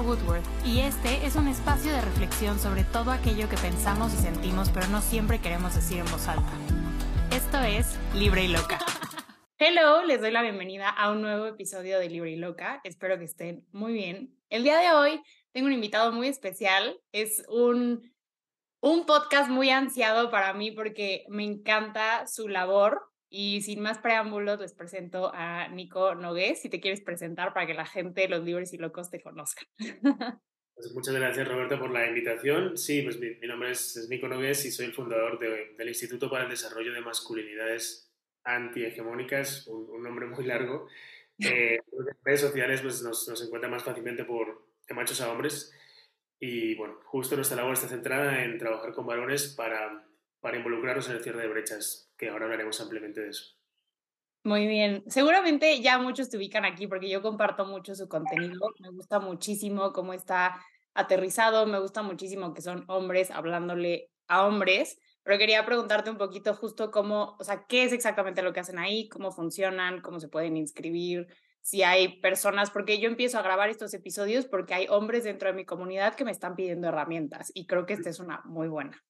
Woodworth y este es un espacio de reflexión sobre todo aquello que pensamos y sentimos pero no siempre queremos decir en voz alta. Esto es Libre y Loca. Hello, les doy la bienvenida a un nuevo episodio de Libre y Loca. Espero que estén muy bien. El día de hoy tengo un invitado muy especial. Es un, un podcast muy ansiado para mí porque me encanta su labor y sin más preámbulos, les presento a Nico Nogués, si te quieres presentar para que la gente, los libres y locos, te conozcan. Pues muchas gracias, Roberto, por la invitación. Sí, pues mi, nombre es, Nico Nogués y soy el fundador del Instituto para el Desarrollo de Masculinidades Antihegemónicas, un, un nombre muy largo. Eh, en redes sociales pues, nos, nos encuentra más fácilmente por de machos a hombres. Y bueno, justo nuestra labor está centrada en trabajar con varones para, para involucrarnos en el cierre de brechas que ahora hablaremos ampliamente de eso. Muy bien. Seguramente ya muchos te ubican aquí porque yo comparto mucho su contenido. Me gusta muchísimo cómo está aterrizado, me gusta muchísimo que son hombres hablándole a hombres, pero quería preguntarte un poquito justo cómo, o sea, qué es exactamente lo que hacen ahí, cómo funcionan, cómo se pueden inscribir, si hay personas, porque yo empiezo a grabar estos episodios porque hay hombres dentro de mi comunidad que me están pidiendo herramientas y creo que esta es una muy buena.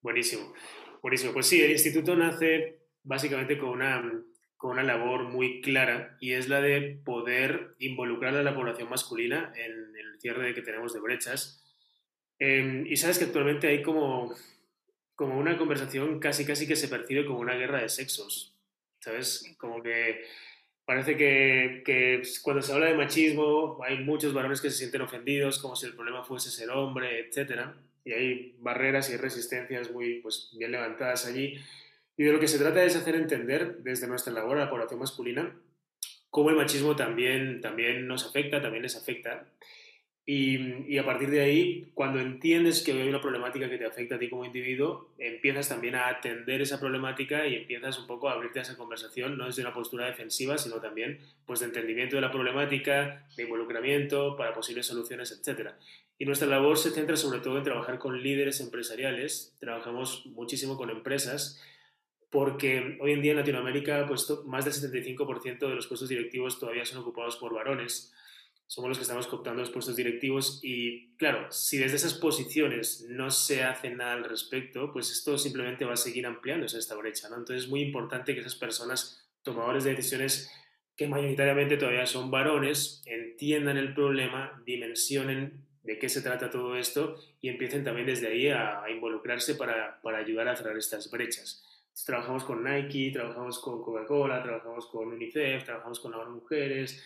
Buenísimo. Buenísimo. Pues sí, el instituto nace básicamente con una, con una labor muy clara y es la de poder involucrar a la población masculina en, el cierre que tenemos de brechas. Em, y sabes que actualmente hay como, como una conversación casi casi que se percibe como una guerra de sexos. ¿Sabes? Como que parece que, que, cuando se habla de machismo hay muchos varones que se sienten ofendidos, como si el problema fuese ser hombre, etcétera y hay barreras y resistencias muy pues, bien levantadas allí. Y de lo que se trata es hacer entender desde nuestra labor a la población masculina cómo el machismo también, también nos afecta, también les afecta. Y, y, a partir de ahí, cuando entiendes que hay una problemática que te afecta a ti como individuo, empiezas también a atender esa problemática y empiezas un poco a abrirte a esa conversación, no desde una postura defensiva, sino también pues, de entendimiento de la problemática, de involucramiento para posibles soluciones, etc. Y nuestra labor se centra sobre todo en trabajar con líderes empresariales. Trabajamos muchísimo con empresas porque hoy en día en Latinoamérica pues, más del 75% de los puestos directivos todavía son ocupados por varones. Somos los que estamos cooptando los puestos directivos y claro, si desde esas posiciones no se hace nada al respecto, pues esto simplemente va a seguir ampliándose esta brecha. ¿no? Entonces es muy importante que esas personas tomadores de decisiones que mayoritariamente todavía son varones entiendan el problema, dimensionen de qué se trata todo esto y empiecen también desde ahí a, involucrarse para, para, ayudar a cerrar estas brechas. trabajamos con Nike, trabajamos con Coca-Cola, trabajamos con UNICEF, trabajamos con las mujeres,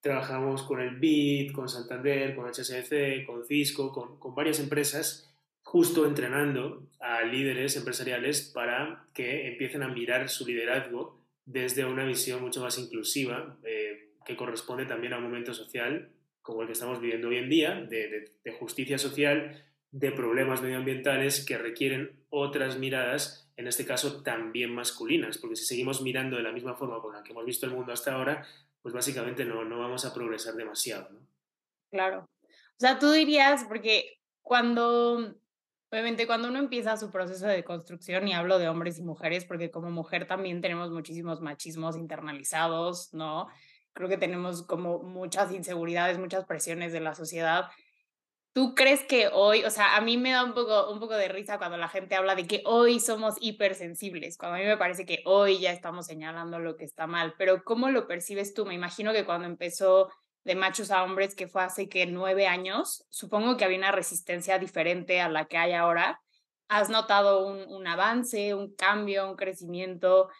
trabajamos con el BID, con Santander, con HSBC, con Cisco, con, varias empresas justo entrenando a líderes empresariales para que empiecen a mirar su liderazgo desde una visión mucho más inclusiva, eh, que corresponde también a un momento social como el que estamos viviendo hoy en día, de, justicia social, de problemas medioambientales que requieren otras miradas, en este caso también masculinas, porque si seguimos mirando de la misma forma con la que hemos visto el mundo hasta ahora, pues básicamente no, no vamos a progresar demasiado. Claro. O sea, tú dirías, porque cuando, obviamente cuando uno empieza su proceso de construcción, y hablo de hombres y mujeres, porque como mujer también tenemos muchísimos machismos internalizados, ¿no? creo que tenemos como muchas inseguridades, muchas presiones de la sociedad. ¿Tú crees que hoy, o sea, a mí me da un poco, un poco de risa cuando la gente habla de que hoy somos hipersensibles, cuando a mí me parece que hoy ya estamos señalando lo que está mal, pero ¿cómo lo percibes tú? Me imagino que cuando empezó de machos a hombres, que fue hace que nueve años, supongo que había una resistencia diferente a la que hay ahora. ¿Has notado un, un avance, un cambio, un crecimiento?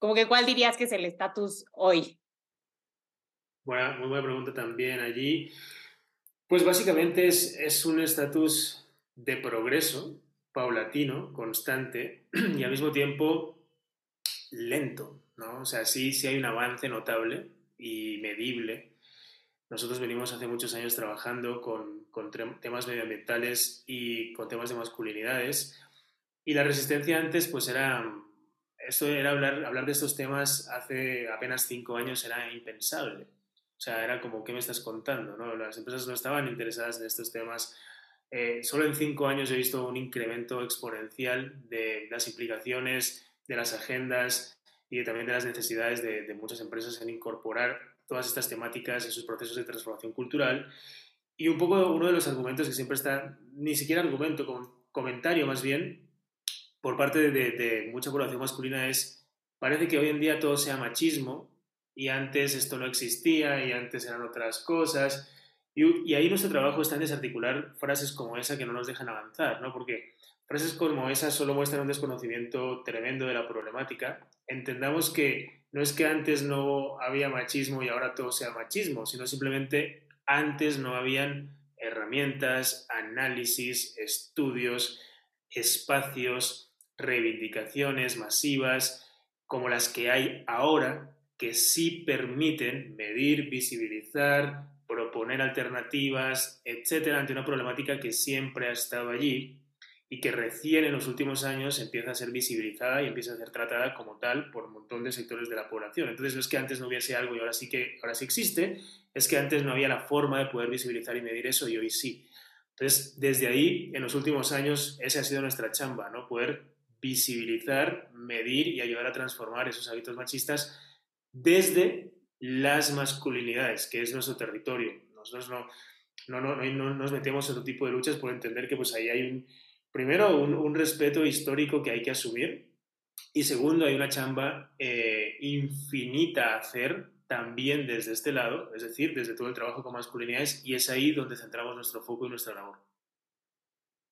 Como que cuál dirías que es el estatus hoy? Buena, muy buena pregunta también allí. Pues básicamente es, es un estatus de progreso paulatino, constante y al mismo tiempo lento, ¿no? O sea, sí, sí hay un avance notable y medible. Nosotros venimos hace muchos años trabajando con, con temas medioambientales y con temas de masculinidades y la resistencia antes pues era, esto era hablar, hablar de estos temas hace apenas cinco años era impensable. O sea, era como, ¿qué me estás contando? ¿no? Las empresas no estaban interesadas en estos temas. Eh, solo en cinco años he visto un incremento exponencial de las implicaciones, de las agendas y también de las necesidades de, muchas empresas en incorporar todas estas temáticas en sus procesos de transformación cultural. y un poco uno de los argumentos que siempre está, ni siquiera argumento, comentario más bien, por parte de, de, mucha población masculina es, parece que hoy en día todo sea machismo y antes esto no existía y antes eran otras cosas. Y, y ahí nuestro trabajo está en desarticular frases como esa que no nos dejan avanzar, ¿no? Porque frases como esa solo muestran un desconocimiento tremendo de la problemática. Entendamos que no es que antes no había machismo y ahora todo sea machismo, sino simplemente antes no habían herramientas, análisis, estudios, espacios, reivindicaciones masivas como las que hay ahora que sí permiten medir, visibilizar, proponer alternativas, etcétera, ante una problemática que siempre ha estado allí y que recién en los últimos años empieza a ser visibilizada y empieza a ser tratada como tal por un montón de sectores de la población. Entonces no es que antes no hubiese algo y ahora sí que ahora sí existe, es que antes no había la forma de poder visibilizar y medir eso y hoy sí. Entonces, desde ahí, en los últimos años, esa ha sido nuestra chamba, ¿no? Poder visibilizar, medir y ayudar a transformar esos hábitos machistas desde las masculinidades, que es nuestro territorio. Nosotros no, no, no, no, nos metemos en otro tipo de luchas por entender que pues ahí hay un, primero, un, respeto histórico que hay que asumir y segundo, hay una chamba eh, infinita a hacer también desde este lado, es decir, desde todo el trabajo con masculinidades y es ahí donde centramos nuestro foco y nuestra labor.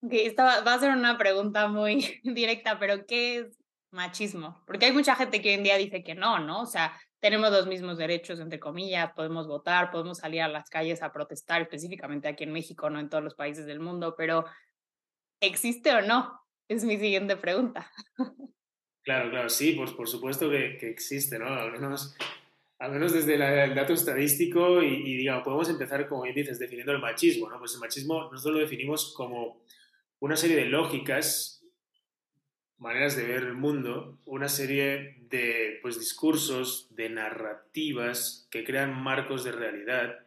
Ok, esta va a ser una pregunta muy directa, pero ¿qué es machismo? Porque hay mucha gente que hoy en día dice que no, ¿no? O sea, tenemos los mismos derechos, entre comillas, podemos votar, podemos salir a las calles a protestar, específicamente aquí en México, no en todos los países del mundo, pero ¿existe o no? Es mi siguiente pregunta. Claro, claro, sí, pues por supuesto que, existe, ¿no? Al menos, al menos desde el dato estadístico y, y, digamos, podemos empezar, como bien dices, definiendo el machismo, ¿no? Pues el machismo nosotros lo definimos como una serie de lógicas, maneras de ver el mundo, una serie de pues, discursos, de narrativas que crean marcos de realidad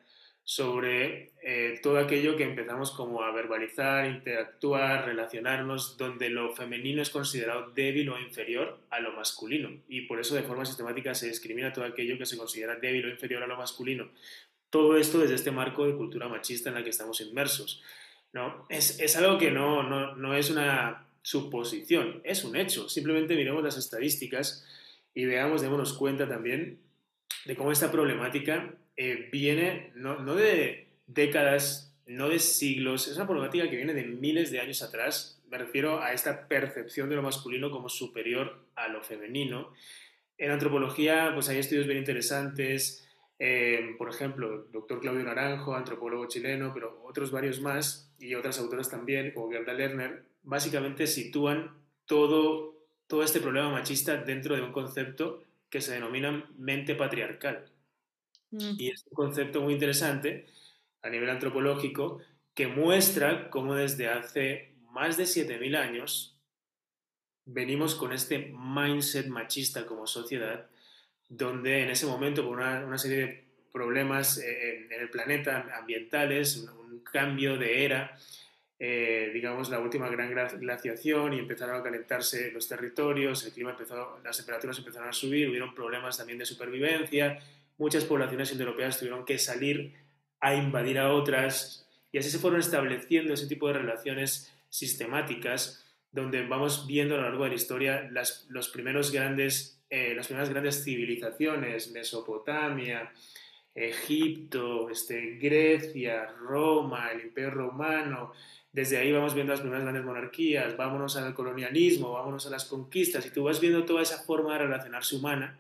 sobre eh, todo aquello que empezamos como a verbalizar, interactuar, relacionarnos, donde lo femenino es considerado débil o inferior a lo masculino. Y por eso de forma sistemática se discrimina todo aquello que se considera débil o inferior a lo masculino. Todo esto desde este marco de cultura machista en la que estamos inmersos. ¿no? Es, es algo que no, no, no es una suposición, es un hecho. Simplemente miremos las estadísticas y veamos, démonos cuenta también de cómo esta problemática eh, viene no, no, de décadas, no de siglos, es una problemática que viene de miles de años atrás. Me refiero a esta percepción de lo masculino como superior a lo femenino. En antropología, pues hay estudios bien interesantes. Eh, por ejemplo, el doctor Claudio Naranjo, antropólogo chileno, pero otros varios más, y otras autoras también, como Gerda Lerner, básicamente sitúan todo, todo este problema machista dentro de un concepto que se denomina mente patriarcal. Mm. Y es un concepto muy interesante a nivel antropológico que muestra cómo desde hace más de 7.000 años venimos con este mindset machista como sociedad, donde en ese momento, por una, serie de problemas eh, en, el planeta ambientales, un, cambio de era, eh, digamos, la última gran glaciación y empezaron a calentarse los territorios, el clima empezó, las temperaturas empezaron a subir, hubieron problemas también de supervivencia, muchas poblaciones indoeuropeas tuvieron que salir a invadir a otras y así se fueron estableciendo ese tipo de relaciones sistemáticas donde vamos viendo a lo largo de la historia las, los primeros grandes, eh, las primeras grandes civilizaciones, Mesopotamia, Egipto, este, Grecia, Roma, el Imperio Romano, desde ahí vamos viendo las primeras grandes monarquías, vámonos al colonialismo, vámonos a las conquistas, y tú vas viendo toda esa forma de relacionarse humana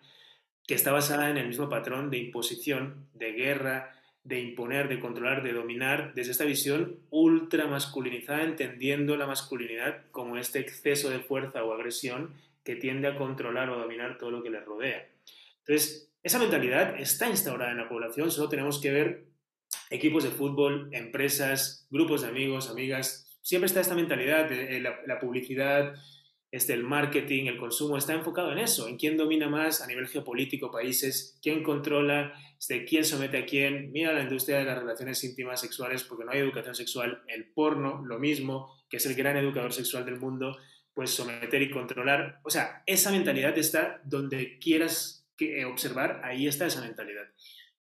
que está basada en el mismo patrón de imposición, de guerra, de imponer, de controlar, de dominar, desde esta visión ultra masculinizada, entendiendo la masculinidad como este exceso de fuerza o agresión que tiende a controlar o dominar todo lo que le rodea. Entonces, esa mentalidad está instaurada en la población, solo tenemos que ver equipos de fútbol, empresas, grupos de amigos, amigas, siempre está esta mentalidad la, la publicidad, este, el marketing, el consumo, está enfocado en eso, en quién domina más a nivel geopolítico países, quién controla, este, quién somete a quién. Mira la industria de las relaciones íntimas sexuales porque no hay educación sexual. El porno, lo mismo, que es el gran educador sexual del mundo, pues someter y controlar. O sea, esa mentalidad está donde quieras que, observar, ahí está esa mentalidad.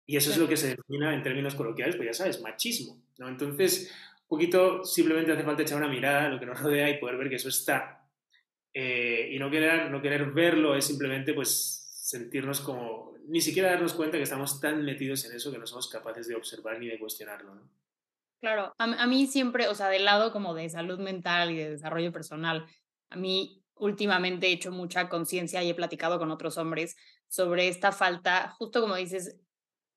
Y eso es lo que se denomina en términos coloquiales, pues ya sabes, machismo. ¿no? Entonces, un poquito simplemente hace falta echar una mirada a lo que nos rodea y poder ver que eso está. Eh, y no querer, no querer verlo es simplemente pues sentirnos como, ni siquiera darnos cuenta que estamos tan metidos en eso que no somos capaces de observar ni de cuestionarlo. ¿no? Claro, a, a mí siempre, o sea, del lado como de salud mental y de desarrollo personal, a mí últimamente he hecho mucha conciencia y he platicado con otros hombres sobre esta falta, justo como dices,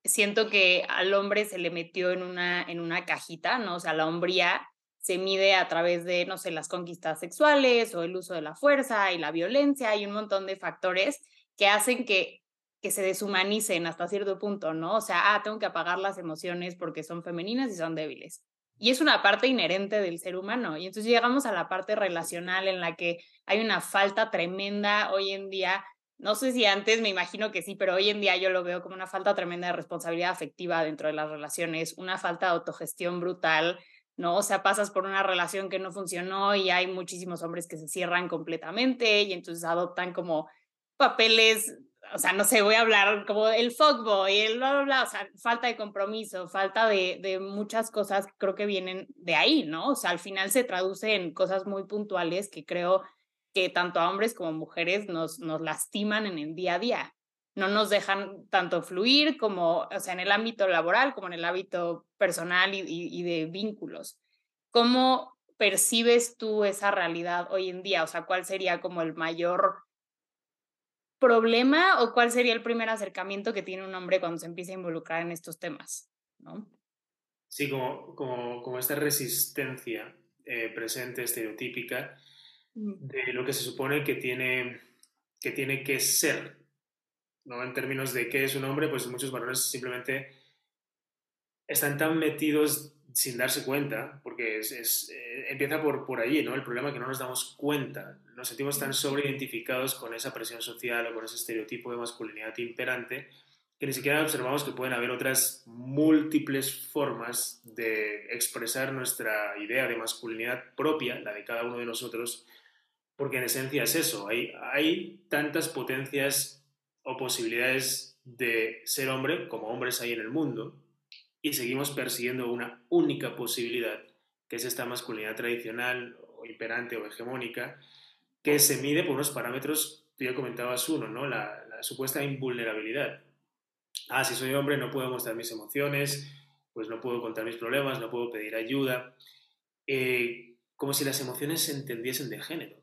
siento que al hombre se le metió en una, en una cajita, ¿no? O sea, la hombría se mide a través de, no sé, las conquistas sexuales o el uso de la fuerza y la violencia y un montón de factores que hacen que, que se deshumanicen hasta cierto punto, ¿no? O sea, ah, tengo que apagar las emociones porque son femeninas y son débiles. Y es una parte inherente del ser humano. Y entonces llegamos a la parte relacional en la que hay una falta tremenda hoy en día no sé si antes, me imagino que sí, pero hoy en día yo lo veo como una falta tremenda de responsabilidad afectiva dentro de las relaciones, una falta de autogestión brutal, ¿no? O sea, pasas por una relación que no funcionó y hay muchísimos hombres que se cierran completamente y entonces adoptan como papeles, o sea, no sé, voy a hablar como el fuckboy, el bla, bla, bla, o sea, falta de compromiso, falta de, muchas cosas creo que vienen de ahí, ¿no? O sea, al final se traduce en cosas muy puntuales que creo que tanto a hombres como mujeres nos, nos lastiman en el día a día. No nos dejan tanto fluir como, o sea, en el ámbito laboral como en el ámbito personal y, y, de vínculos. ¿Cómo percibes tú esa realidad hoy en día? O sea, ¿cuál sería como el mayor problema o cuál sería el primer acercamiento que tiene un hombre cuando se empieza a involucrar en estos temas? ¿no? Sí, como, como, como esta resistencia eh, presente, estereotípica, de lo que se supone que tiene que, tiene que ser. ¿no? En términos de qué es un hombre, pues muchos varones simplemente están tan metidos sin darse cuenta, porque es, eh, empieza por, por allí, ¿no? El problema es que no nos damos cuenta, nos sentimos tan sobreidentificados con esa presión social o con ese estereotipo de masculinidad imperante que ni siquiera observamos que pueden haber otras múltiples formas de expresar nuestra idea de masculinidad propia, la de cada uno de nosotros, porque en esencia es eso, hay, hay tantas potencias o posibilidades de ser hombre como hombres hay en el mundo y seguimos persiguiendo una única posibilidad, que es esta masculinidad tradicional o imperante o hegemónica, que se mide por unos parámetros, tú ya comentabas uno, ¿no? La, supuesta invulnerabilidad. Ah, si soy hombre no puedo mostrar mis emociones, pues no puedo contar mis problemas, no puedo pedir ayuda. Eh, como si las emociones se entendiesen de género.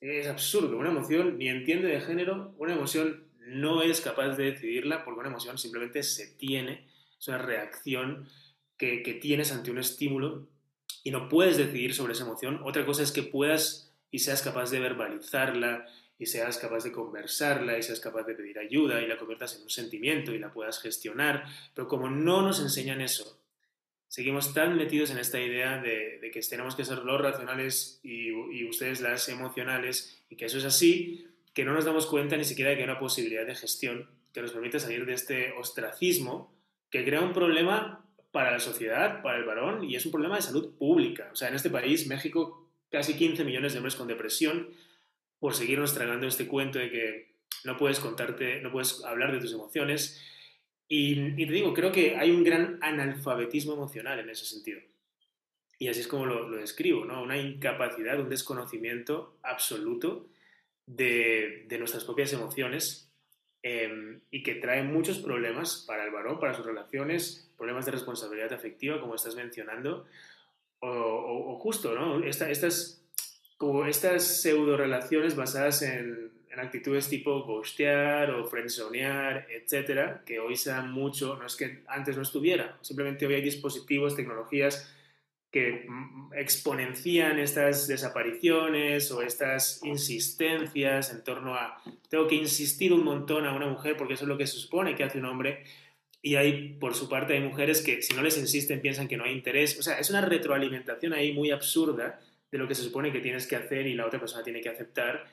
Es absurdo. Una emoción ni entiende de género, una emoción no es capaz de decidirla porque una emoción simplemente se tiene, es una reacción que, que tienes ante un estímulo y no puedes decidir sobre esa emoción. Otra cosa es que puedas y seas capaz de verbalizarla y seas capaz de conversarla y seas capaz de pedir ayuda y la conviertas en un sentimiento y la puedas gestionar. Pero como no nos enseñan eso seguimos tan metidos en esta idea de, que tenemos que ser los racionales y, ustedes las emocionales y que eso es así, que no nos damos cuenta ni siquiera de que hay una posibilidad de gestión que nos permite salir de este ostracismo que crea un problema para la sociedad, para el varón y es un problema de salud pública. O sea, en este país, México, casi 15 millones de hombres con depresión por seguirnos tragando este cuento de que no puedes contarte, no puedes hablar de tus emociones y, te digo, creo que hay un gran analfabetismo emocional en ese sentido. Y así es como lo, describo, ¿no? Una incapacidad, un desconocimiento absoluto de nuestras propias emociones em, y que trae muchos problemas para el varón, para sus relaciones, problemas de responsabilidad afectiva, como estás mencionando, o, o, justo, ¿no? estas, como estas pseudo relaciones basadas en, en actitudes tipo ghostear o friendzonear, etcétera, que hoy se dan mucho, no es que antes no estuviera, simplemente hoy hay dispositivos, tecnologías que exponencian estas desapariciones o estas insistencias en torno a tengo que insistir un montón a una mujer porque eso es lo que se supone que hace un hombre y hay por su parte hay mujeres que si no les insisten piensan que no hay interés, o sea, es una retroalimentación ahí muy absurda de lo que se supone que tienes que hacer y la otra persona tiene que aceptar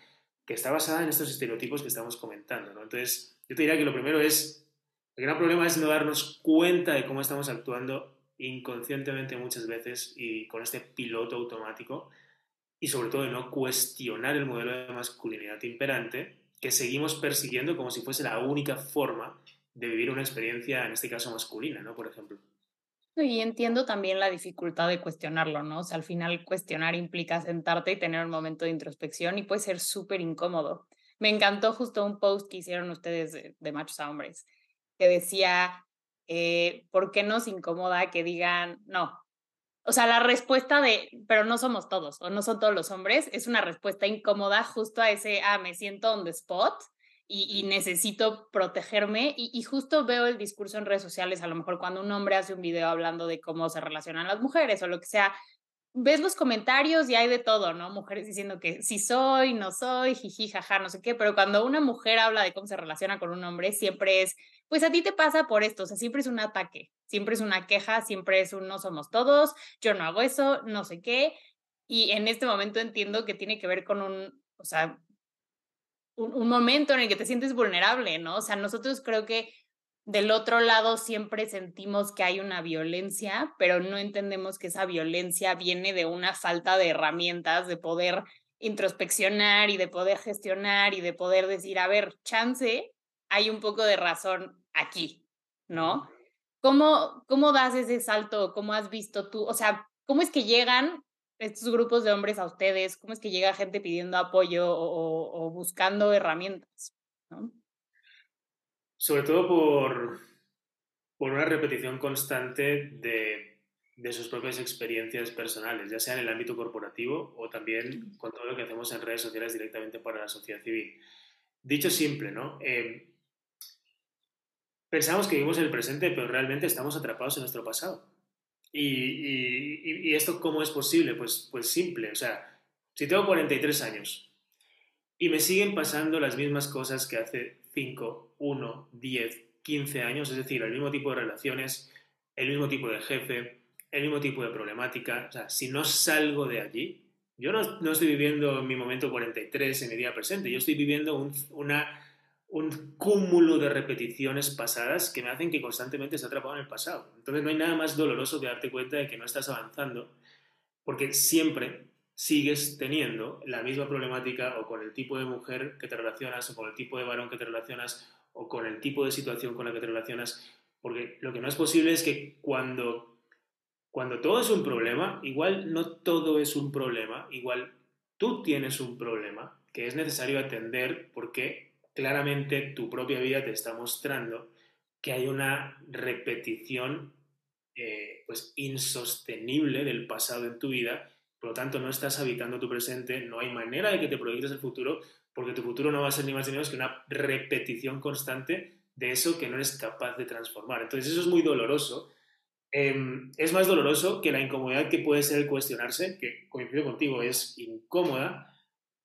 que está basada en estos estereotipos que estamos comentando. Entonces, yo te diría que lo primero es, el gran problema es no darnos cuenta de cómo estamos actuando inconscientemente muchas veces y con este piloto automático y sobre todo de no cuestionar el modelo de masculinidad imperante que seguimos persiguiendo como si fuese la única forma de vivir una experiencia, en este caso masculina, ¿no? Por ejemplo. Y entiendo también la dificultad de cuestionarlo, ¿no? O sea, al final cuestionar implica sentarte y tener un momento de introspección y puede ser súper incómodo. Me encantó justo un post que hicieron ustedes de, machos a hombres, que decía, eh, ¿por qué nos incomoda que digan, no? O sea, la respuesta de, pero no somos todos, o no son todos los hombres, es una respuesta incómoda justo a ese, ah, me siento on the spot y, necesito protegerme. Y, justo veo el discurso en redes sociales, a lo mejor cuando un hombre hace un video hablando de cómo se relacionan las mujeres o lo que sea, ves los comentarios y hay de todo, ¿no? Mujeres diciendo que sí soy, no soy, jiji, jaja, no sé qué, pero cuando una mujer habla de cómo se relaciona con un hombre, siempre es, pues a ti te pasa por esto, o sea, siempre es un ataque, siempre es una queja, siempre es un no somos todos, yo no hago eso, no sé qué. Y en este momento entiendo que tiene que ver con un, o sea, un, momento en el que te sientes vulnerable, ¿no? O sea, nosotros creo que del otro lado siempre sentimos que hay una violencia, pero no entendemos que esa violencia viene de una falta de herramientas de poder introspeccionar y de poder gestionar y de poder decir, a ver, chance, hay un poco de razón aquí, ¿no? ¿Cómo, cómo das ese salto? ¿Cómo has visto tú? O sea, ¿cómo es que llegan estos grupos de hombres a ustedes? ¿Cómo es que llega gente pidiendo apoyo o, buscando herramientas? Sobre todo por, por una repetición constante de, de, sus propias experiencias personales, ya sea en el ámbito corporativo o también con todo lo que hacemos en redes sociales directamente para la sociedad civil. Dicho simple, ¿no? Eh, pensamos que vivimos en el presente, pero realmente estamos atrapados en nuestro pasado. Y, esto cómo es posible? Pues, pues simple, o sea, si tengo 43 años y me siguen pasando las mismas cosas que hace 5, 1, 10, 15 años, es decir, el mismo tipo de relaciones, el mismo tipo de jefe, el mismo tipo de problemática, o sea, si no salgo de allí, yo no, no estoy viviendo mi momento 43 en mi día presente, yo estoy viviendo una un cúmulo de repeticiones pasadas que me hacen que constantemente se atrapado en el pasado. Entonces no hay nada más doloroso que darte cuenta de que no estás avanzando, porque siempre sigues teniendo la misma problemática o con el tipo de mujer que te relacionas o con el tipo de varón que te relacionas o con el tipo de situación con la que te relacionas, porque lo que no es posible es que cuando, cuando todo es un problema, igual no todo es un problema, igual tú tienes un problema que es necesario atender porque claramente tu propia vida te está mostrando que hay una repetición eh, pues insostenible del pasado en tu vida, por lo tanto no estás habitando tu presente, no hay manera de que te proyectes el futuro, porque tu futuro no va a ser ni más ni menos que una repetición constante de eso que no eres capaz de transformar. Entonces eso es muy doloroso. Em, es más doloroso que la incomodidad que puede ser el cuestionarse, que coincido contigo, es incómoda,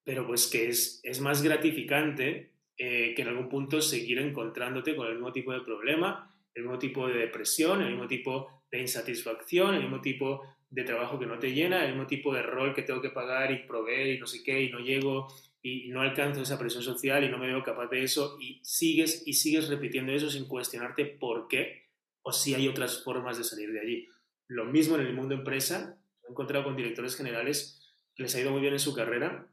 pero pues que es, es más gratificante eh, que en algún punto seguir encontrándote con el mismo tipo de problema, el mismo tipo de depresión, el mismo tipo de insatisfacción, el mismo tipo de trabajo que no te llena, el mismo tipo de rol que tengo que pagar y proveer y no sé qué, y no llego y no alcanzo esa presión social y no me veo capaz de eso, y sigues y sigues repitiendo eso sin cuestionarte por qué o si hay otras formas de salir de allí. Lo mismo en el mundo empresa, he encontrado con directores generales que les ha ido muy bien en su carrera,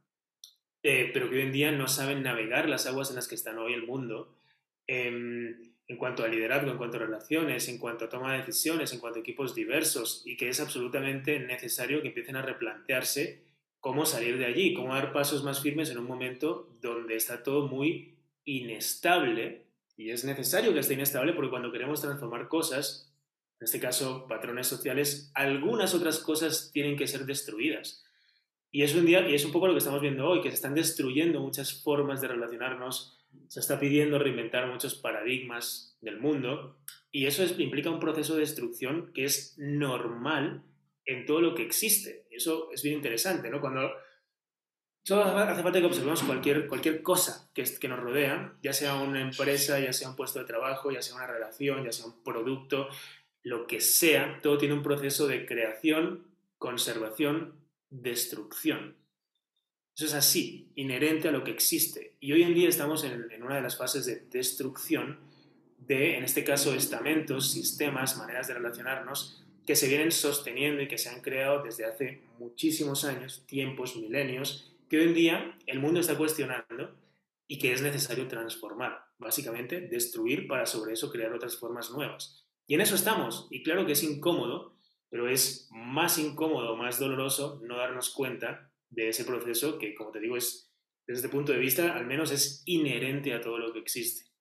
eh, pero que hoy en día no saben navegar las aguas en las que está hoy el mundo em, en cuanto a liderazgo, en cuanto a relaciones, en cuanto a toma de decisiones, en cuanto a equipos diversos y que es absolutamente necesario que empiecen a replantearse cómo salir de allí, cómo dar pasos más firmes en un momento donde está todo muy inestable y es necesario que esté inestable porque cuando queremos transformar cosas, en este caso patrones sociales, algunas otras cosas tienen que ser destruidas. Y es un día, y es un poco lo que estamos viendo hoy, que se están destruyendo muchas formas de relacionarnos, se está pidiendo reinventar muchos paradigmas del mundo, y eso implica un proceso de destrucción que es normal en todo lo que existe. Eso es bien interesante, ¿no? Cuando solo hace falta que observemos cualquier, cualquier cosa que, que nos rodea, ya sea una empresa, ya sea un puesto de trabajo, ya sea una relación, ya sea un producto, lo que sea, todo tiene un proceso de creación, conservación destrucción. Eso es así, inherente a lo que existe. Y hoy en día estamos en, una de las fases de destrucción de, en este caso, estamentos, sistemas, maneras de relacionarnos que se vienen sosteniendo y que se han creado desde hace muchísimos años, tiempos, milenios, que hoy en día el mundo está cuestionando y que es necesario transformar, básicamente destruir para sobre eso crear otras formas nuevas. Y en eso estamos, y claro que es incómodo, pero es más incómodo, más doloroso no darnos cuenta de ese proceso que, como te digo, es desde este punto de vista, al menos es inherente a todo lo que existe.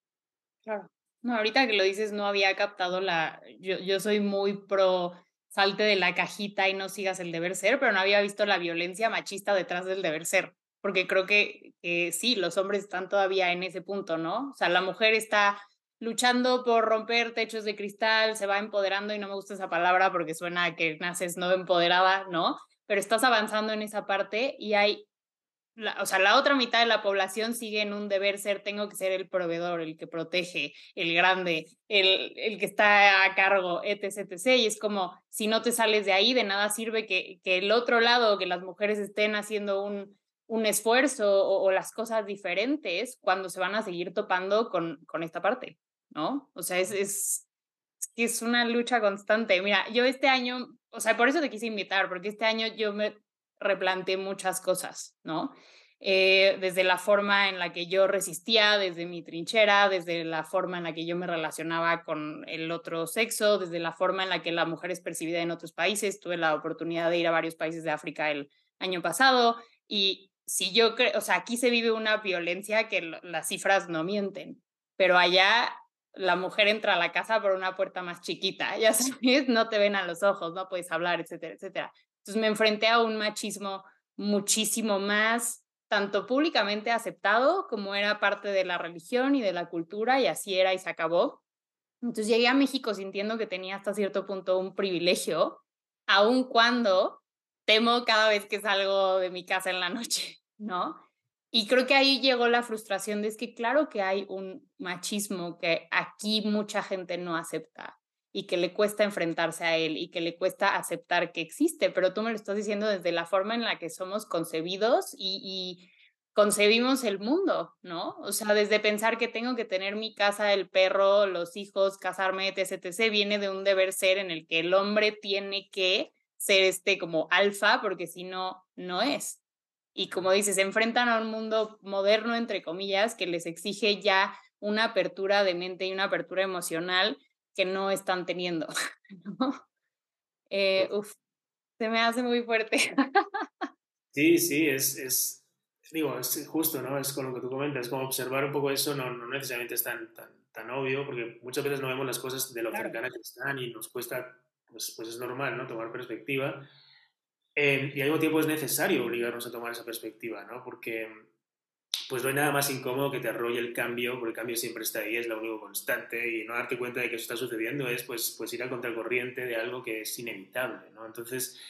Claro. No, ahorita que lo dices, no había captado la. Yo, yo soy muy pro salte de la cajita y no sigas el deber ser, pero no había visto la violencia machista detrás del deber ser, porque creo que, sí, los hombres están todavía en ese punto, ¿no? O sea, la mujer está luchando por romper techos de cristal, se va empoderando y no me gusta esa palabra porque suena a que naces no empoderada, ¿no? Pero estás avanzando en esa parte y hay o sea, la otra mitad de la población sigue en un deber ser, tengo que ser el proveedor, el que protege, el grande, el, el que está a cargo, etc, etc. Y es como, si no te sales de ahí, de nada sirve que, que el otro lado, que las mujeres estén haciendo un, un esfuerzo o, las cosas diferentes cuando se van a seguir topando con, con esta parte, ¿no? O sea, es, es, es una lucha constante. Mira, yo este año, o sea, por eso te quise invitar, porque este año yo me replanteé muchas cosas, ¿no? Eh, desde la forma en la que yo resistía, desde mi trinchera, desde la forma en la que yo me relacionaba con el otro sexo, desde la forma en la que la mujer es percibida en otros países. Tuve la oportunidad de ir a varios países de África el año pasado y si yo creo, o sea, aquí se vive una violencia que las cifras no mienten, pero allá la mujer entra a la casa por una puerta más chiquita, ya sabes, no te ven a los ojos, no puedes hablar, etcétera, etcétera. Entonces me enfrenté a un machismo muchísimo más, tanto públicamente aceptado como era parte de la religión y de la cultura y así era y se acabó. Entonces llegué a México sintiendo que tenía hasta cierto punto un privilegio, aun cuando temo cada vez que salgo de mi casa en la noche, ¿no? Y creo que ahí llegó la frustración de es que claro que hay un machismo que aquí mucha gente no acepta y que le cuesta enfrentarse a él y que le cuesta aceptar que existe, pero tú me lo estás diciendo desde la forma en la que somos concebidos y, concebimos el mundo, ¿no? O sea, desde pensar que tengo que tener mi casa, el perro, los hijos, casarme, etc., etc., viene de un deber ser en el que el hombre tiene que ser este como alfa, porque si no, no es. Y como dices, se enfrentan a un mundo moderno, entre comillas, que les exige ya una apertura de mente y una apertura emocional que no están teniendo. Eh, uf, se me hace muy fuerte. sí, sí, es, es, digo, es justo, ¿no? Es con lo que tú comentas, como observar un poco eso no, no necesariamente es tan, tan, tan, obvio, porque muchas veces no vemos las cosas de lo cercana que están y nos cuesta, pues, pues es normal, ¿no? Tomar perspectiva. Eh, y al mismo tiempo es necesario obligarnos a tomar esa perspectiva, ¿no? Porque pues no hay nada más incómodo que te arrolle el cambio, porque el cambio siempre está ahí, es lo único constante, y no darte cuenta de que eso está sucediendo es pues, pues ir a contracorriente de algo que es inevitable, ¿no? Entonces,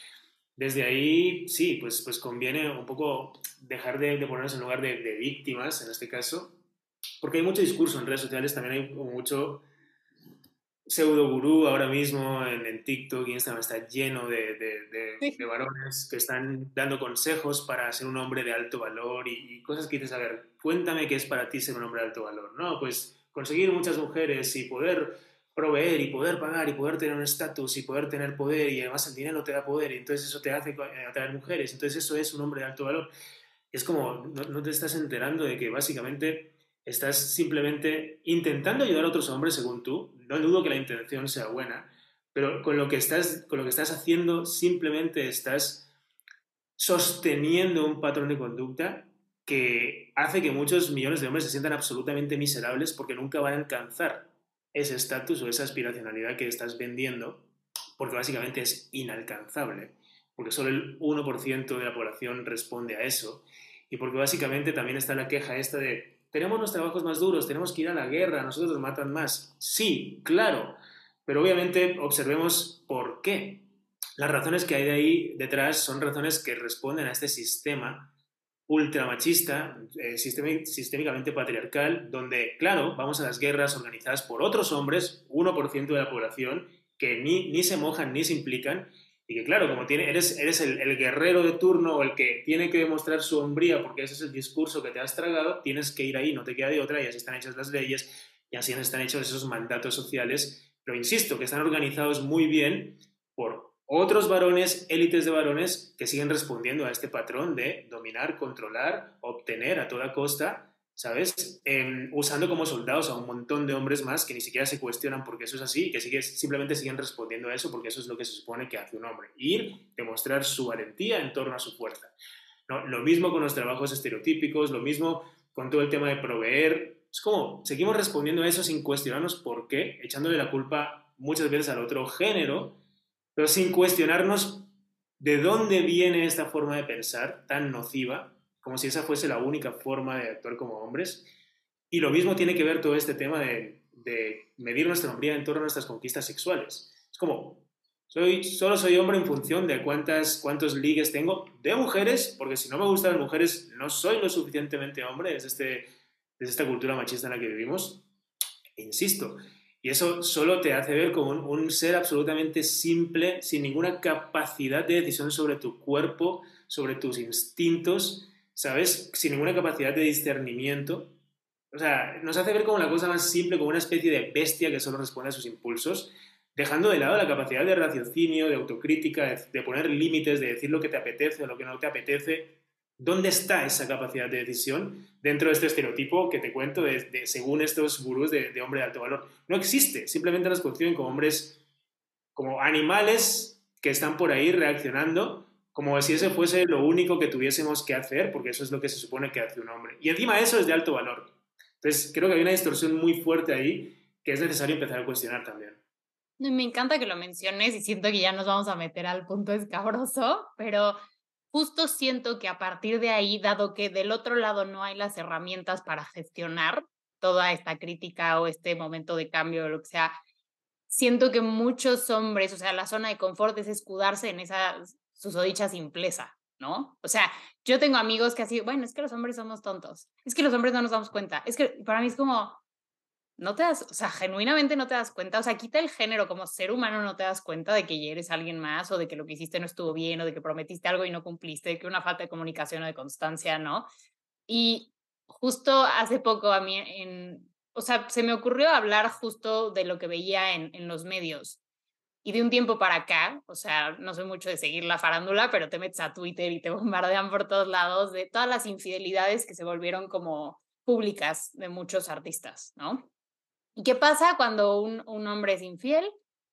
desde ahí, sí, pues, pues conviene un poco dejar de, de ponernos en lugar de, de, víctimas, en este caso, porque hay mucho discurso en redes sociales, también hay mucho pseudo gurú ahora mismo en, en, TikTok y Instagram está lleno de, de, de, varones que están dando consejos para ser un hombre de alto valor y, cosas que dices, a ver, cuéntame qué es para ti ser un hombre de alto valor. No, pues conseguir muchas mujeres y poder proveer y poder pagar y poder tener un estatus y poder tener poder y además el dinero te da poder y entonces eso te hace atraer mujeres, entonces eso es un hombre de alto valor. Es como, no, no te estás enterando de que básicamente estás simplemente intentando ayudar a otros hombres según tú, no dudo que la intención sea buena, pero con lo que estás, con lo que estás haciendo simplemente estás sosteniendo un patrón de conducta que hace que muchos millones de hombres se sientan absolutamente miserables porque nunca van a alcanzar ese estatus o esa aspiracionalidad que estás vendiendo, porque básicamente es inalcanzable, porque solo el 1% de la población responde a eso, y porque básicamente también está la queja esta de tenemos los trabajos más duros, tenemos que ir a la guerra, nosotros nos matan más. Sí, claro, pero obviamente observemos por qué. Las razones que hay de ahí detrás son razones que responden a este sistema ultramachista, eh, sistémicamente patriarcal, donde, claro, vamos a las guerras organizadas por otros hombres, 1% de la población, que ni, ni se mojan ni se implican, y que claro, como tiene, eres, eres el, el, guerrero de turno o el que tiene que demostrar su hombría porque ese es el discurso que te has tragado, tienes que ir ahí, no te queda de otra, y así están hechas las leyes, y así están hechos esos mandatos sociales, pero insisto, que están organizados muy bien por otros varones, élites de varones, que siguen respondiendo a este patrón de dominar, controlar, obtener a toda costa ¿sabes? Em, usando como soldados a un montón de hombres más que ni siquiera se cuestionan porque eso es así y que simplemente siguen respondiendo a eso porque eso es lo que se supone que hace un hombre. Ir, demostrar su valentía en torno a su fuerza. ¿no? Lo mismo con los trabajos estereotípicos, lo mismo con todo el tema de proveer. Es como, seguimos respondiendo a eso sin cuestionarnos por qué, echándole la culpa muchas veces al otro género, pero sin cuestionarnos de dónde viene esta forma de pensar tan nociva como si esa fuese la única forma de actuar como hombres. Y lo mismo tiene que ver todo este tema de, medir nuestra hombría en torno a nuestras conquistas sexuales. Es como, soy, solo soy hombre en función de cuántas, cuántos ligues tengo de mujeres, porque si no me gustan las mujeres, no soy lo suficientemente hombre, es, este, es esta cultura machista en la que vivimos. insisto, y eso solo te hace ver como un, un, ser absolutamente simple, sin ninguna capacidad de decisión sobre tu cuerpo, sobre tus instintos, ¿sabes? Sin ninguna capacidad de discernimiento. O sea, nos hace ver como la cosa más simple, como una especie de bestia que solo responde a sus impulsos, dejando de lado la capacidad de raciocinio, de autocrítica, de, poner límites, de decir lo que te apetece o lo que no te apetece. ¿Dónde está esa capacidad de decisión dentro de este estereotipo que te cuento de, según estos gurús de, de, hombre de alto valor? No existe, simplemente nos conciben como hombres, como animales que están por ahí reaccionando como si ese fuese lo único que tuviésemos que hacer, porque eso es lo que se supone que hace un hombre. Y encima eso es de alto valor. Entonces, creo que hay una distorsión muy fuerte ahí que es necesario empezar a cuestionar también. Me encanta que lo menciones y siento que ya nos vamos a meter al punto escabroso, pero justo siento que a partir de ahí, dado que del otro lado no hay las herramientas para gestionar toda esta crítica o este momento de cambio o lo que sea, siento que muchos hombres, o sea, la zona de confort es escudarse en esas susodicha simpleza, ¿no? O sea, yo tengo amigos que así, bueno, es que los hombres somos tontos, es que los hombres no nos damos cuenta, es que para mí es como, no te das, o sea, genuinamente no te das cuenta, o sea, quita el género como ser humano, no te das cuenta de que eres alguien más o de que lo que hiciste no estuvo bien o de que prometiste algo y no cumpliste, de que una falta de comunicación o de constancia, ¿no? Y justo hace poco a mí, o sea, se me ocurrió hablar justo de lo que veía en los medios y de un tiempo para acá, o sea, no soy mucho de seguir la farándula, pero te metes a Twitter y te bombardean por todos lados de todas las infidelidades que se volvieron como públicas de muchos artistas, ¿no? ¿Y qué pasa cuando un, un hombre es infiel?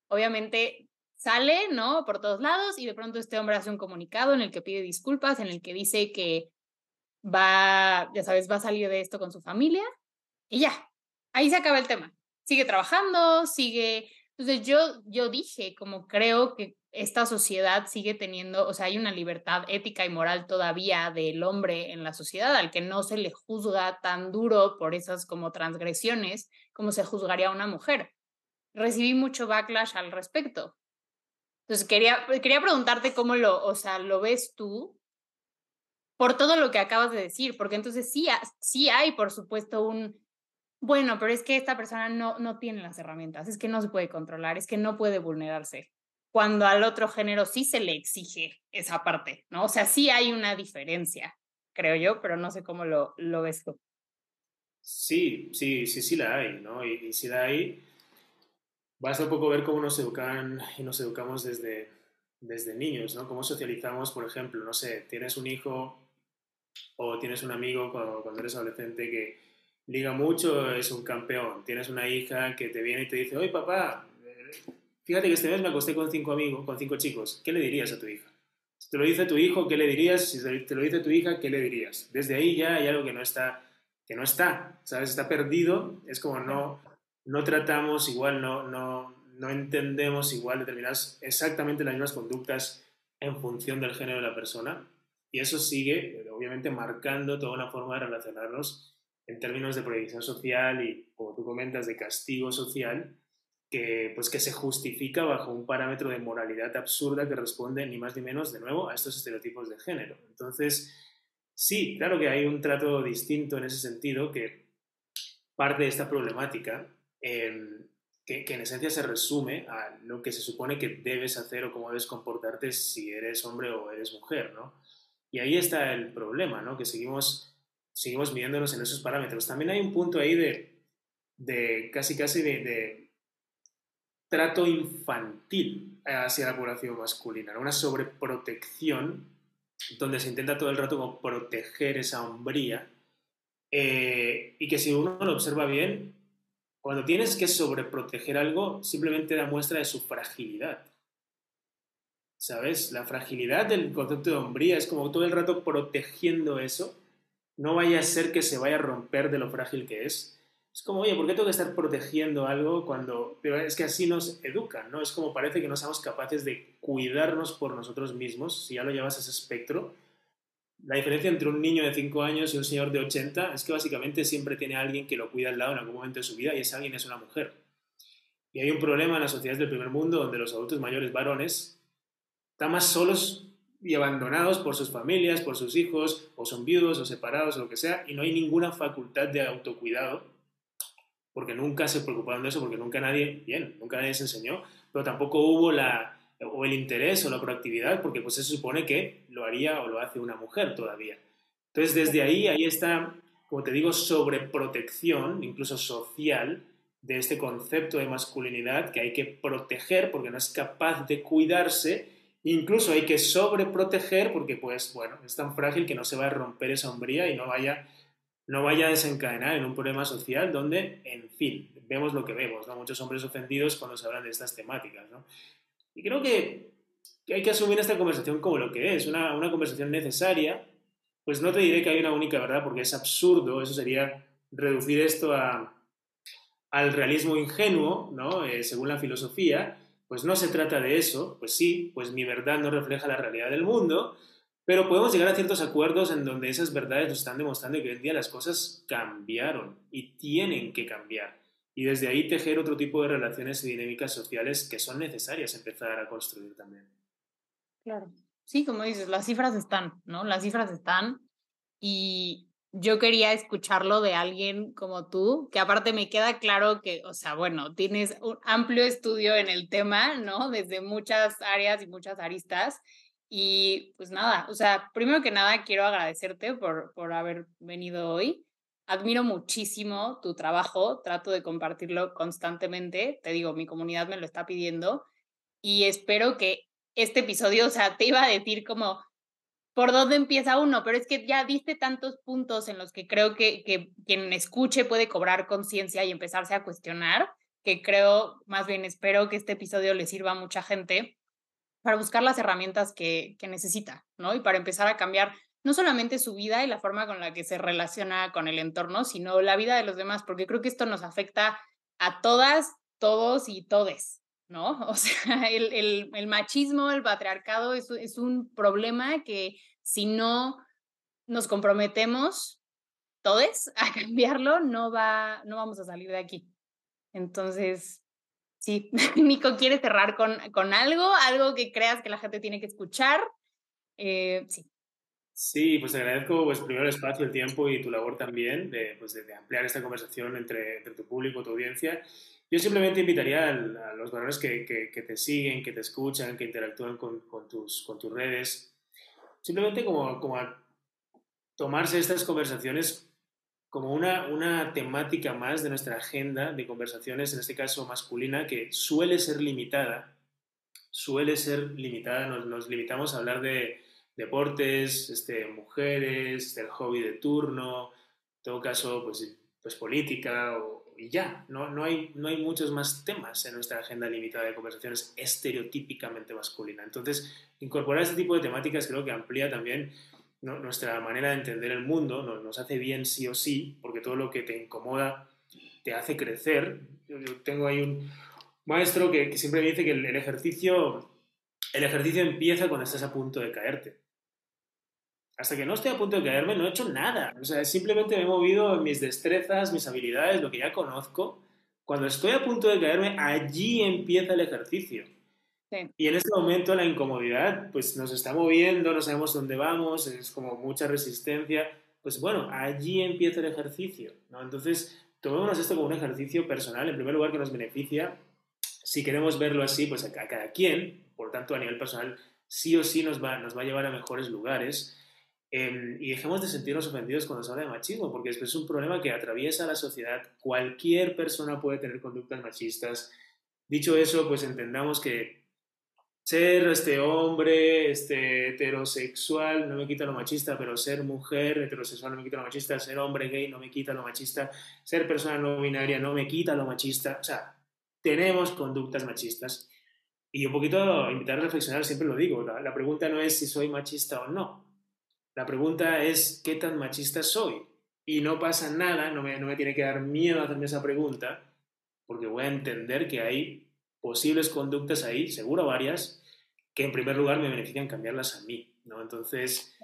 Obviamente sale, ¿no? Por todos lados y de pronto este hombre hace un comunicado en el que pide disculpas, en el que dice que va, ya sabes, va a salir de esto con su familia y ya, ahí se acaba el tema. Sigue trabajando, sigue entonces yo, yo dije, como creo que esta sociedad sigue teniendo, o sea, hay una libertad ética y moral todavía del hombre en la sociedad al que no se le juzga tan duro por esas como transgresiones como se juzgaría a una mujer. Recibí mucho backlash al respecto. Entonces quería, quería preguntarte cómo lo, o sea, lo ves tú por todo lo que acabas de decir, porque entonces sí, sí hay, por supuesto, un, bueno, pero es que esta persona no, no tiene las herramientas, es que no se puede controlar, es que no puede vulnerarse. Cuando al otro género sí se le exige esa parte, ¿no? O sea, sí hay una diferencia, creo yo, pero no sé cómo lo, lo ves tú. Sí, sí, sí, sí la hay, ¿no? Y, si la hay, basta un poco ver cómo nos educan y nos educamos desde, desde niños, ¿no? Cómo socializamos, por ejemplo, no sé, tienes un hijo o tienes un amigo cuando, cuando eres adolescente que liga mucho, es un campeón. Tienes una hija que te viene y te dice, oye papá, fíjate que este mes me acosté con cinco amigos, con cinco chicos. ¿Qué le dirías a tu hija? Si te lo dice tu hijo, ¿qué le dirías? Si te lo dice tu hija, ¿qué le dirías? Desde ahí ya hay algo que no está, que no está, ¿sabes? Está perdido. Es como no, no tratamos igual, no, no, no entendemos igual determinadas exactamente las mismas conductas en función del género de la persona. Y eso sigue, obviamente, marcando toda una forma de relacionarnos en términos de proyección social y, como tú comentas, de castigo social, que, pues, que se justifica bajo un parámetro de moralidad absurda que responde ni más ni menos, de nuevo, a estos estereotipos de género. Entonces, sí, claro que hay un trato distinto en ese sentido que parte de esta problemática, em, que, que, en esencia se resume a lo que se supone que debes hacer o cómo debes comportarte si eres hombre o eres mujer, ¿no? Y ahí está el problema, ¿no? Que seguimos seguimos midiéndonos en esos parámetros. También hay un punto ahí de, de casi casi de, trato infantil hacia la población masculina, una sobreprotección donde se intenta todo el rato como proteger esa hombría eh, y que si uno lo observa bien, cuando tienes que sobreproteger algo, simplemente da muestra de su fragilidad. ¿Sabes? La fragilidad del concepto de hombría es como todo el rato protegiendo eso. No vaya a ser que se vaya a romper de lo frágil que es. Es como, oye, ¿por qué tengo que estar protegiendo algo cuando... Pero es que así nos educan, ¿no? Es como parece que no somos capaces de cuidarnos por nosotros mismos, si ya lo llevas a ese espectro. La diferencia entre un niño de 5 años y un señor de 80 es que básicamente siempre tiene alguien que lo cuida al lado en algún momento de su vida y ese alguien es una mujer. Y hay un problema en las sociedades del primer mundo donde los adultos mayores varones están más solos y abandonados por sus familias, por sus hijos, o son viudos o separados o lo que sea, y no hay ninguna facultad de autocuidado, porque nunca se preocuparon de eso, porque nunca nadie, bien, nunca nadie se enseñó, pero tampoco hubo la, o el interés o la proactividad, porque pues se supone que lo haría o lo hace una mujer todavía. Entonces, desde ahí, ahí está, como te digo, sobreprotección, incluso social, de este concepto de masculinidad que hay que proteger porque no es capaz de cuidarse Incluso hay que sobreproteger porque, pues, bueno, es tan frágil que no se va a romper esa hombría y no vaya, no vaya a desencadenar en un problema social donde, en fin, vemos lo que vemos, ¿no? Muchos hombres ofendidos cuando se hablan de estas temáticas, ¿no? Y creo que, hay que asumir esta conversación como lo que es, una, una conversación necesaria, pues no te diré que hay una única verdad porque es absurdo, eso sería reducir esto a, al realismo ingenuo, ¿no? Eh, según la filosofía, pues no se trata de eso, pues sí, pues mi verdad no refleja la realidad del mundo, pero podemos llegar a ciertos acuerdos en donde esas verdades nos están demostrando que hoy en día las cosas cambiaron y tienen que cambiar. Y desde ahí tejer otro tipo de relaciones y dinámicas sociales que son necesarias empezar a construir también. Claro. Sí, como dices, las cifras están, ¿no? Las cifras están y yo quería escucharlo de alguien como tú, que aparte me queda claro que, o sea, bueno, tienes un amplio estudio en el tema, ¿no? Desde muchas áreas y muchas aristas. Y pues nada, o sea, primero que nada quiero agradecerte por, por haber venido hoy. Admiro muchísimo tu trabajo, trato de compartirlo constantemente, te digo, mi comunidad me lo está pidiendo y espero que este episodio, o sea, te iba a decir como por dónde empieza uno, pero es que ya diste tantos puntos en los que creo que, que quien escuche puede cobrar conciencia y empezarse a cuestionar, que creo, más bien espero que este episodio le sirva a mucha gente para buscar las herramientas que, que necesita, ¿no? Y para empezar a cambiar no solamente su vida y la forma con la que se relaciona con el entorno, sino la vida de los demás, porque creo que esto nos afecta a todas, todos y todes, ¿no? O sea, el, el, machismo, el patriarcado es, es, un problema que si no nos comprometemos todos a cambiarlo, no, va, no vamos a salir de aquí. Entonces, sí, Nico, ¿quieres cerrar con, con algo? Algo que creas que la gente tiene que escuchar. Eh, sí. Sí, pues agradezco pues, primero el espacio, el tiempo y tu labor también de, pues, de ampliar esta conversación entre, entre, tu público, tu audiencia. Yo simplemente invitaría a, los valores que, te siguen, que te escuchan, que interactúan con, con, tus, redes, simplemente como, a tomarse estas conversaciones como una, una temática más de nuestra agenda de conversaciones, en este caso masculina, que suele ser limitada, suele ser limitada, nos, limitamos a hablar de deportes, este, mujeres, del hobby de turno, en todo caso, pues, pues política o, y ya, no, no, hay, no hay muchos más temas en nuestra agenda limitada de conversaciones estereotípicamente masculina. Entonces, incorporar este tipo de temáticas creo que amplía también nuestra manera de entender el mundo, nos, hace bien sí o sí, porque todo lo que te incomoda te hace crecer. Yo, tengo ahí un maestro que, siempre me dice que el, ejercicio, el ejercicio empieza cuando estás a punto de caerte hasta que no estoy a punto de caerme, no he hecho nada. O sea, simplemente me he movido en mis destrezas, mis habilidades, lo que ya conozco. Cuando estoy a punto de caerme, allí empieza el ejercicio. Sí. Y en este momento la incomodidad, pues nos está moviendo, no sabemos dónde vamos, es como mucha resistencia. Pues bueno, allí empieza el ejercicio, ¿no? Entonces, tomemos esto como un ejercicio personal, en primer lugar, que nos beneficia. Si queremos verlo así, pues a cada quien, por tanto, a nivel personal, sí o sí nos va, nos va a llevar a mejores lugares. Eh, y dejemos de sentirnos ofendidos cuando se habla de machismo, porque es un problema que atraviesa la sociedad. Cualquier persona puede tener conductas machistas. Dicho eso, pues entendamos que ser este hombre este, heterosexual no me quita lo machista, pero ser mujer heterosexual no me quita lo machista, ser hombre gay no me quita lo machista, ser persona no binaria no me quita lo machista. O sea, tenemos conductas machistas. Y un poquito invitar a reflexionar, siempre lo digo, la, la pregunta no es si soy machista o no. La pregunta es qué tan machista soy. Y no pasa nada, no me, no me tiene que dar miedo hacerme esa pregunta, porque voy a entender que hay posibles conductas ahí, seguro varias, que en primer lugar me benefician cambiarlas a mí, ¿no? Entonces,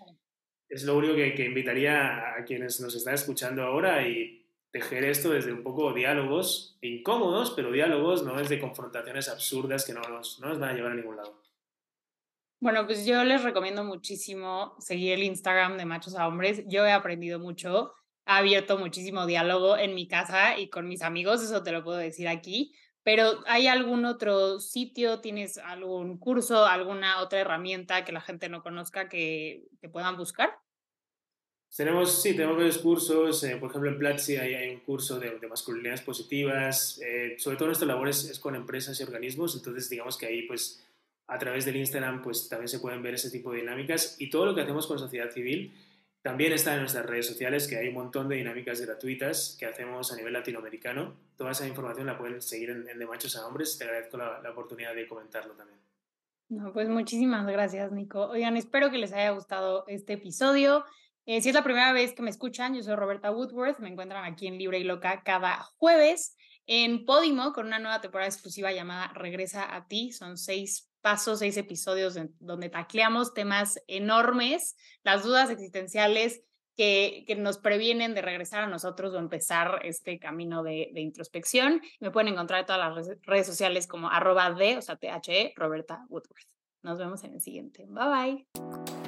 es lo único que, invitaría a quienes nos están escuchando ahora y tejer esto desde un poco diálogos incómodos, pero diálogos, no desde confrontaciones absurdas que no nos, no nos van a llevar a ningún lado. Bueno, pues yo les recomiendo muchísimo seguir el Instagram de Machos a Hombres. Yo he aprendido mucho, ha abierto muchísimo diálogo en mi casa y con mis amigos, eso te lo puedo decir aquí. Pero ¿hay algún otro sitio? ¿Tienes algún curso, alguna otra herramienta que la gente no conozca que, que puedan buscar? Tenemos, sí, tenemos varios cursos. Eh, por ejemplo, en Platzi hay, un curso de, de masculinidades positivas. Eh, sobre todo nuestra labor es, es, con empresas y organismos. Entonces, digamos que ahí, pues, a través del Instagram, pues, también se pueden ver ese tipo de dinámicas. Y todo lo que hacemos con sociedad civil también está en nuestras redes sociales, que hay un montón de dinámicas gratuitas que hacemos a nivel latinoamericano. Toda esa información la pueden seguir en, De Machos a Hombres. Te agradezco la, oportunidad de comentarlo también. No, pues muchísimas gracias, Nico. Oigan, espero que les haya gustado este episodio. Eh, si es la primera vez que me escuchan, yo soy Roberta Woodworth. Me encuentran aquí en Libre y Loca cada jueves en Podimo con una nueva temporada exclusiva llamada Regresa a ti. Son seis paso seis episodios donde tacleamos temas enormes, las dudas existenciales que, que, nos previenen de regresar a nosotros o empezar este camino de, de introspección. Me pueden encontrar en todas las redes sociales como arroba de, o sea, THE, Roberta Woodworth. Nos vemos en el siguiente. Bye bye.